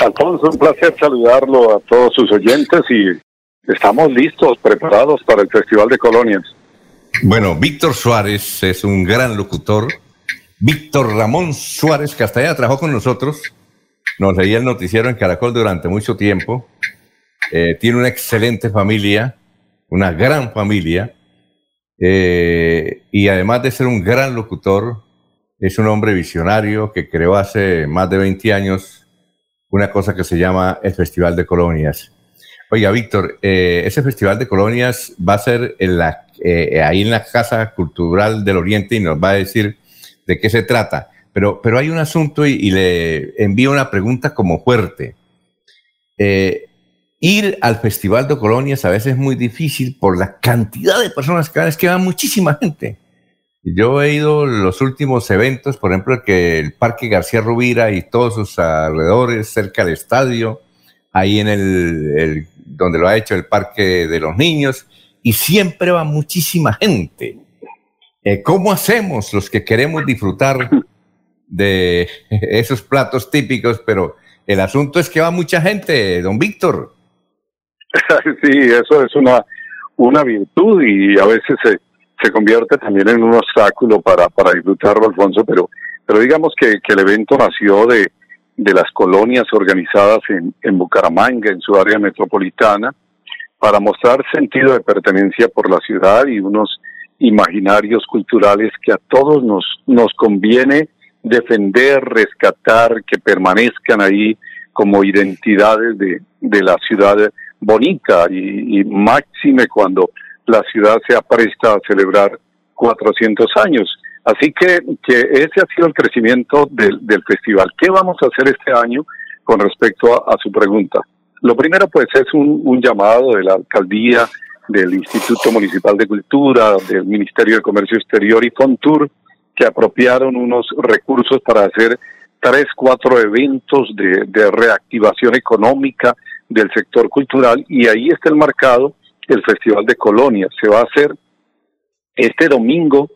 Alfonso, un placer saludarlo a todos sus oyentes y estamos listos, preparados para el Festival de Colonias. Bueno, Víctor Suárez es un gran locutor. Víctor Ramón Suárez Castellana trabajó con nosotros. Nos leía el noticiero en Caracol durante mucho tiempo. Eh, tiene una excelente familia, una gran familia. Eh, y además de ser un gran locutor, es un hombre visionario que creó hace más de 20 años una cosa que se llama el Festival de Colonias. Oiga, Víctor, eh, ese Festival de Colonias va a ser en la, eh, ahí en la Casa Cultural del Oriente y nos va a decir de qué se trata. Pero, pero hay un asunto y, le envío una pregunta como fuerte. Eh, ir al Festival de Colonias a veces es muy difícil por la cantidad de personas que van, es que va muchísima gente. Yo he ido los últimos eventos, por ejemplo, que el Parque García Rubira y todos sus alrededores, cerca del estadio, ahí en el donde lo ha hecho el Parque de los Niños, y siempre va muchísima gente. Eh, ¿Cómo hacemos los que queremos disfrutar de esos platos típicos? Pero el asunto es que va mucha gente, don Víctor. Sí, eso es una, una virtud y a veces se, se convierte también en un obstáculo para, para disfrutarlo, Alfonso, pero, pero digamos que, que el evento nació de, de las colonias organizadas en, en Bucaramanga, en su área metropolitana, para mostrar sentido de pertenencia por la ciudad y unos imaginarios culturales que a todos nos, nos conviene defender, rescatar, que permanezcan ahí como identidades de, de la ciudad bonita y, y máxime cuando la ciudad se apresta a celebrar 400 años. Así que, que ese ha sido el crecimiento del, festival. ¿Qué vamos a hacer este año con respecto a, su pregunta? Lo primero, pues, es un, un llamado de la alcaldía, del Instituto Municipal de Cultura, del Ministerio de Comercio Exterior y Fontur, que apropiaron unos recursos para hacer tres, cuatro eventos de, de reactivación económica del sector cultural y ahí está el marcado el Festival de Colonias. Se va a hacer este domingo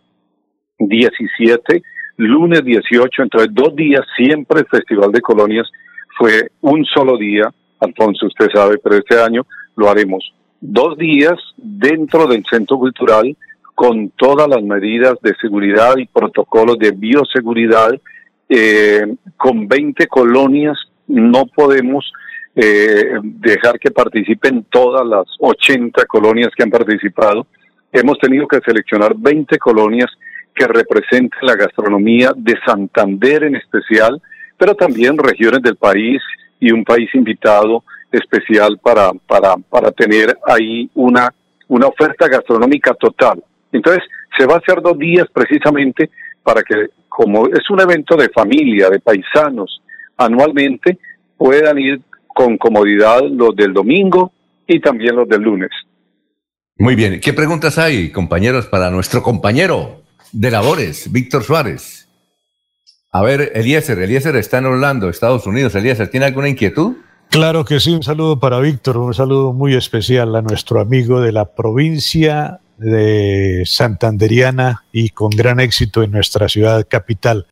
17, lunes 18, entonces dos días, siempre el Festival de Colonias fue un solo día, Alfonso, usted sabe, pero este año lo haremos dos días dentro del centro cultural con todas las medidas de seguridad y protocolos de bioseguridad, eh, con 20 colonias, no podemos eh, dejar que participen todas las 80 colonias que han participado. Hemos tenido que seleccionar 20 colonias que represente la gastronomía de Santander en especial, pero también regiones del país y un país invitado especial para, para, para tener ahí una, una oferta gastronómica total. Entonces, se va a hacer dos días precisamente para que, como es un evento de familia, de paisanos, anualmente, puedan ir con comodidad los del domingo y también los del lunes. Muy bien. ¿Qué preguntas hay, compañeros, para nuestro compañero? de labores, Víctor Suárez. A ver, Eliezer, Eliezer está en Orlando, Estados Unidos. Eliezer, ¿tiene alguna inquietud? Claro que sí, un saludo para Víctor, un saludo muy especial a nuestro amigo de la provincia de Santanderiana y con gran éxito en nuestra ciudad capital.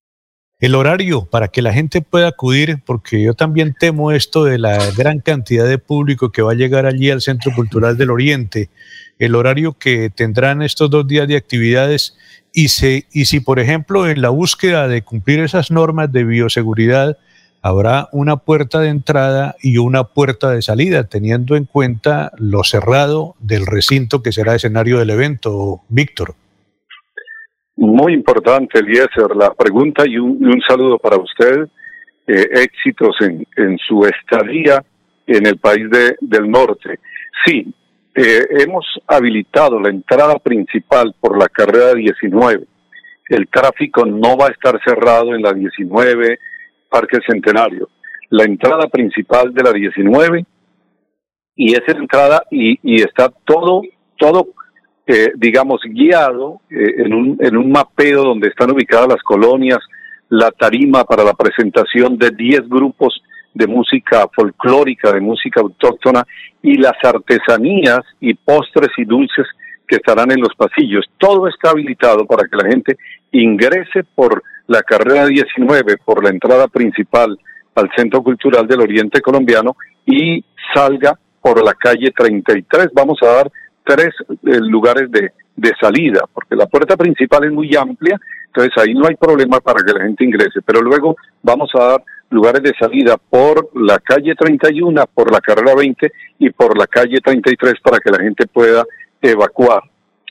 El horario para que la gente pueda acudir, porque yo también temo esto de la gran cantidad de público que va a llegar allí al Centro Cultural del Oriente, el horario que tendrán estos dos días de actividades y, y si, por ejemplo, en la búsqueda de cumplir esas normas de bioseguridad, habrá una puerta de entrada y una puerta de salida, teniendo en cuenta lo cerrado del recinto que será escenario del evento, Víctor. Muy importante, Eliezer, la pregunta y un, saludo para usted. Eh, éxitos en, en su estadía en el país de, del norte. Sí, eh, hemos habilitado la entrada principal por la carrera 19. El tráfico no va a estar cerrado en la 19, Parque Centenario. La entrada principal de la 19 y esa entrada y, y está todo, todo, eh, digamos, guiado eh, en, un, en un mapeo donde están ubicadas las colonias, la tarima para la presentación de 10 grupos de música folclórica, de música autóctona y las artesanías y postres y dulces que estarán en los pasillos. Todo está habilitado para que la gente ingrese por la carrera 19, por la entrada principal al Centro Cultural del Oriente Colombiano y salga por la calle 33. Vamos a dar tres eh, lugares de, de salida, porque la puerta principal es muy amplia, entonces ahí no hay problema para que la gente ingrese, pero luego vamos a dar lugares de salida por la calle 31, por la carrera 20 y por la calle 33 para que la gente pueda evacuar.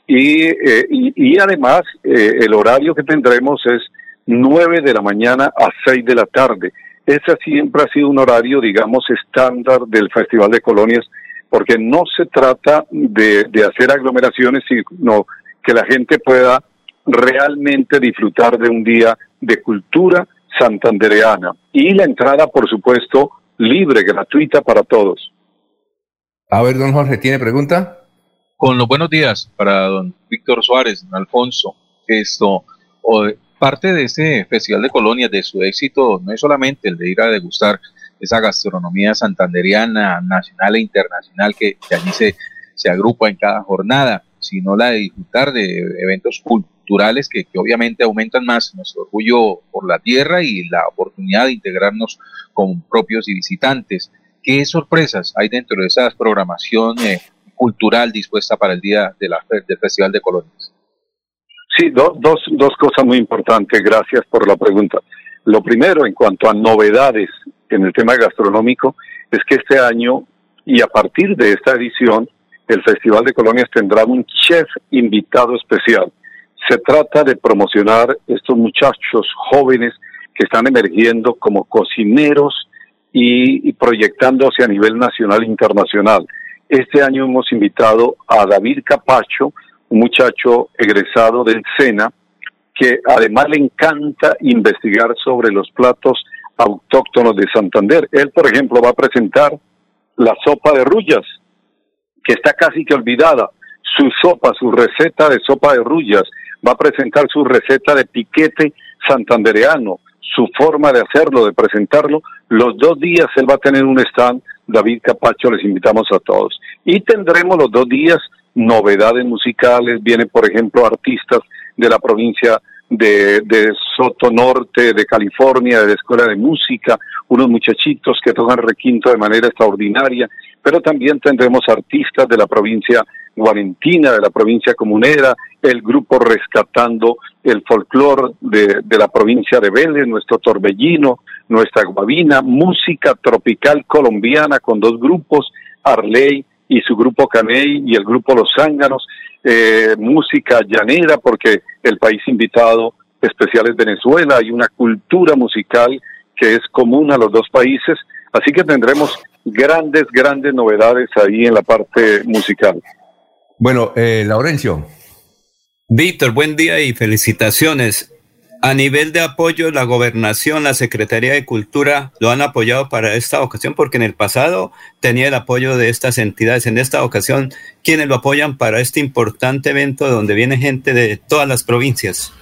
Y, eh, y, además eh, el horario que tendremos es 9 de la mañana a 6 de la tarde. Ese siempre ha sido un horario, digamos, estándar del Festival de Colonias, porque no se trata de, de hacer aglomeraciones, sino que la gente pueda realmente disfrutar de un día de cultura, santandereana. Y la entrada, por supuesto, libre, gratuita para todos. A ver, don Jorge, ¿tiene pregunta? Con los buenos días para don Víctor Suárez, don Alfonso. Esto, parte de este Festival de Colonias, de su éxito, no es solamente el de ir a degustar esa gastronomía santanderiana, nacional e internacional que, que allí se, se agrupa en cada jornada, sino la de disfrutar de eventos culturales que, obviamente aumentan más nuestro orgullo por la tierra y la oportunidad de integrarnos con propios y visitantes. ¿Qué sorpresas hay dentro de esa programación eh, cultural dispuesta para el día de la, del Festival de Colonias? Sí, dos, dos cosas muy importantes. Gracias por la pregunta. Lo primero, en cuanto a novedades en el tema gastronómico, es que este año y a partir de esta edición el Festival de Colonias tendrá un chef invitado especial. Se trata de promocionar estos muchachos jóvenes que están emergiendo como cocineros y, proyectándose a nivel nacional e internacional. Este año hemos invitado a David Capacho, un muchacho egresado del SENA, que además le encanta investigar sobre los platos autóctonos de Santander. Él, por ejemplo, va a presentar la sopa de rullas, que está casi que olvidada. Su sopa, su receta de sopa de rullas, va a presentar su receta de piquete santandereano, su forma de hacerlo, de presentarlo. Los dos días él va a tener un stand, David Capacho, les invitamos a todos. Y tendremos los dos días novedades musicales, vienen por ejemplo artistas de la provincia de, Soto Norte, de California, de la Escuela de Música, unos muchachitos que tocan requinto de manera extraordinaria, pero también tendremos artistas de la provincia guarentina, de la provincia comunera, el grupo Rescatando el Folclor de, de la provincia de Vélez, nuestro Torbellino, nuestra Guavina, música tropical colombiana con dos grupos, Arley y su grupo Caney y el grupo Los Zánganos, eh, música llanera, porque el país invitado especial es Venezuela, hay una cultura musical que es común a los dos países, así que tendremos grandes, grandes novedades ahí en la parte musical. Bueno, eh, Laurencio. Víctor, buen día y felicitaciones. A nivel de apoyo, la gobernación, la Secretaría de Cultura lo han apoyado para esta ocasión porque en el pasado tenía el apoyo de estas entidades. En esta ocasión, ¿quiénes lo apoyan para este importante evento donde viene gente de todas las provincias?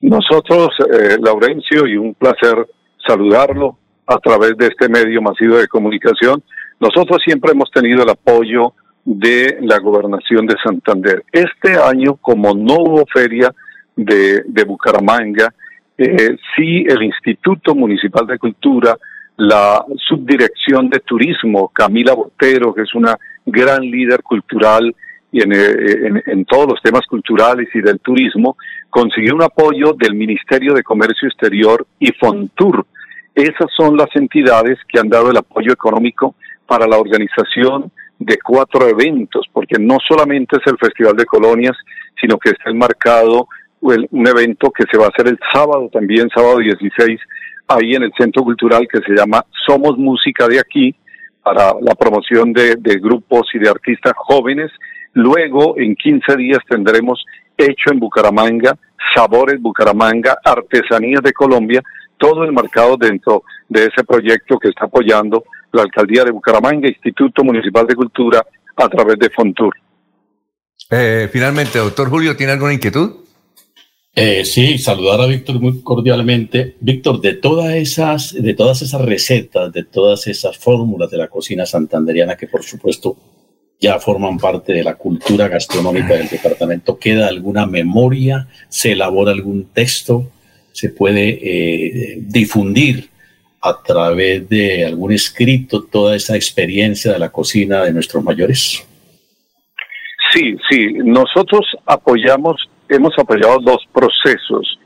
Nosotros, eh, Laurencio, y un placer saludarlo a través de este medio masivo de comunicación, nosotros siempre hemos tenido el apoyo de la gobernación de Santander. Este año, como no hubo feria, de, de Bucaramanga, eh, sí el Instituto Municipal de Cultura, la Subdirección de Turismo, Camila Botero, que es una gran líder cultural y en, eh, en, todos los temas culturales y del turismo, consiguió un apoyo del Ministerio de Comercio Exterior y Fontur. Esas son las entidades que han dado el apoyo económico para la organización de cuatro eventos, porque no solamente es el Festival de Colonias, sino que está enmarcado un evento que se va a hacer el sábado también, sábado 16, ahí en el Centro Cultural que se llama Somos Música de aquí, para la promoción de, grupos y de artistas jóvenes. Luego, en 15 días, tendremos hecho en Bucaramanga, Sabores Bucaramanga, Artesanías de Colombia, todo enmarcado dentro de ese proyecto que está apoyando la Alcaldía de Bucaramanga, Instituto Municipal de Cultura, a través de Fontur. Eh, finalmente, doctor Julio, ¿tiene alguna inquietud? Eh, sí, saludar a Víctor muy cordialmente. Víctor, de todas esas, de todas esas recetas, de todas esas fórmulas de la cocina santanderiana que por supuesto ya forman parte de la cultura gastronómica del departamento, ¿queda alguna memoria? ¿Se elabora algún texto? ¿Se puede eh, difundir a través de algún escrito toda esa experiencia de la cocina de nuestros mayores? Sí, sí, nosotros apoyamos, hemos apoyado dos procesos.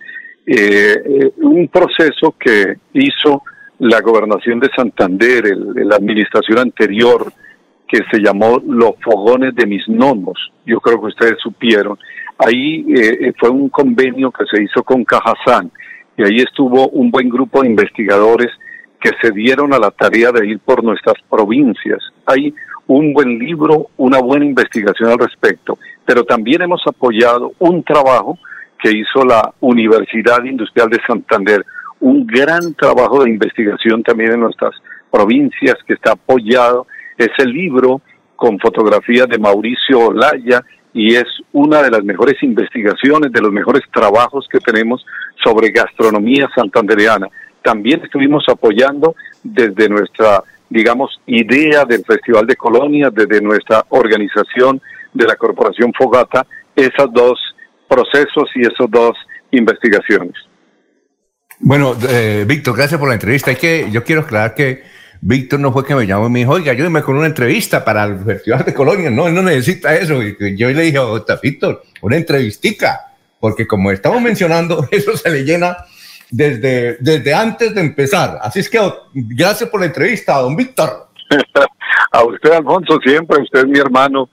Eh, eh, un proceso que hizo la gobernación de Santander, la administración anterior, que se llamó Los Fogones de Mis Nomos. Yo creo que ustedes supieron. Ahí eh, fue un convenio que se hizo con Cajazán y ahí estuvo un buen grupo de investigadores que se dieron a la tarea de ir por nuestras provincias. Hay un buen libro, una buena investigación al respecto, pero también hemos apoyado un trabajo que hizo la Universidad Industrial de Santander, un gran trabajo de investigación también en nuestras provincias que está apoyado. Es el libro con fotografía de Mauricio Olaya y es una de las mejores investigaciones, de los mejores trabajos que tenemos sobre gastronomía santandereana. También estuvimos apoyando desde nuestra, digamos, idea del Festival de Colonias, desde nuestra organización de la Corporación Fogata, esos dos procesos y esas dos investigaciones. Bueno, eh, Víctor, gracias por la entrevista. Hay que, yo quiero aclarar que Víctor no fue que me llamó y me dijo, oiga, ayúdeme con una entrevista para el Festival de Colonia. No, él no necesita eso. Y yo le dije, Víctor, una entrevistica, porque como estamos mencionando, eso se le llena desde, desde antes de empezar. Así es que gracias por la entrevista, don Víctor. a usted, Alfonso, siempre, usted es mi hermano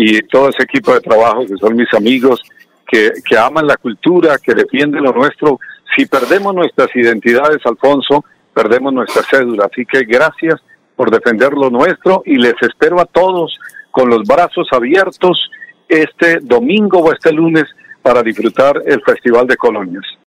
y todo ese equipo de trabajo que son mis amigos, que, que aman la cultura, que defienden lo nuestro. Si perdemos nuestras identidades, Alfonso, perdemos nuestra cédula. Así que gracias por defender lo nuestro y les espero a todos con los brazos abiertos este domingo o este lunes para disfrutar el Festival de Colonias.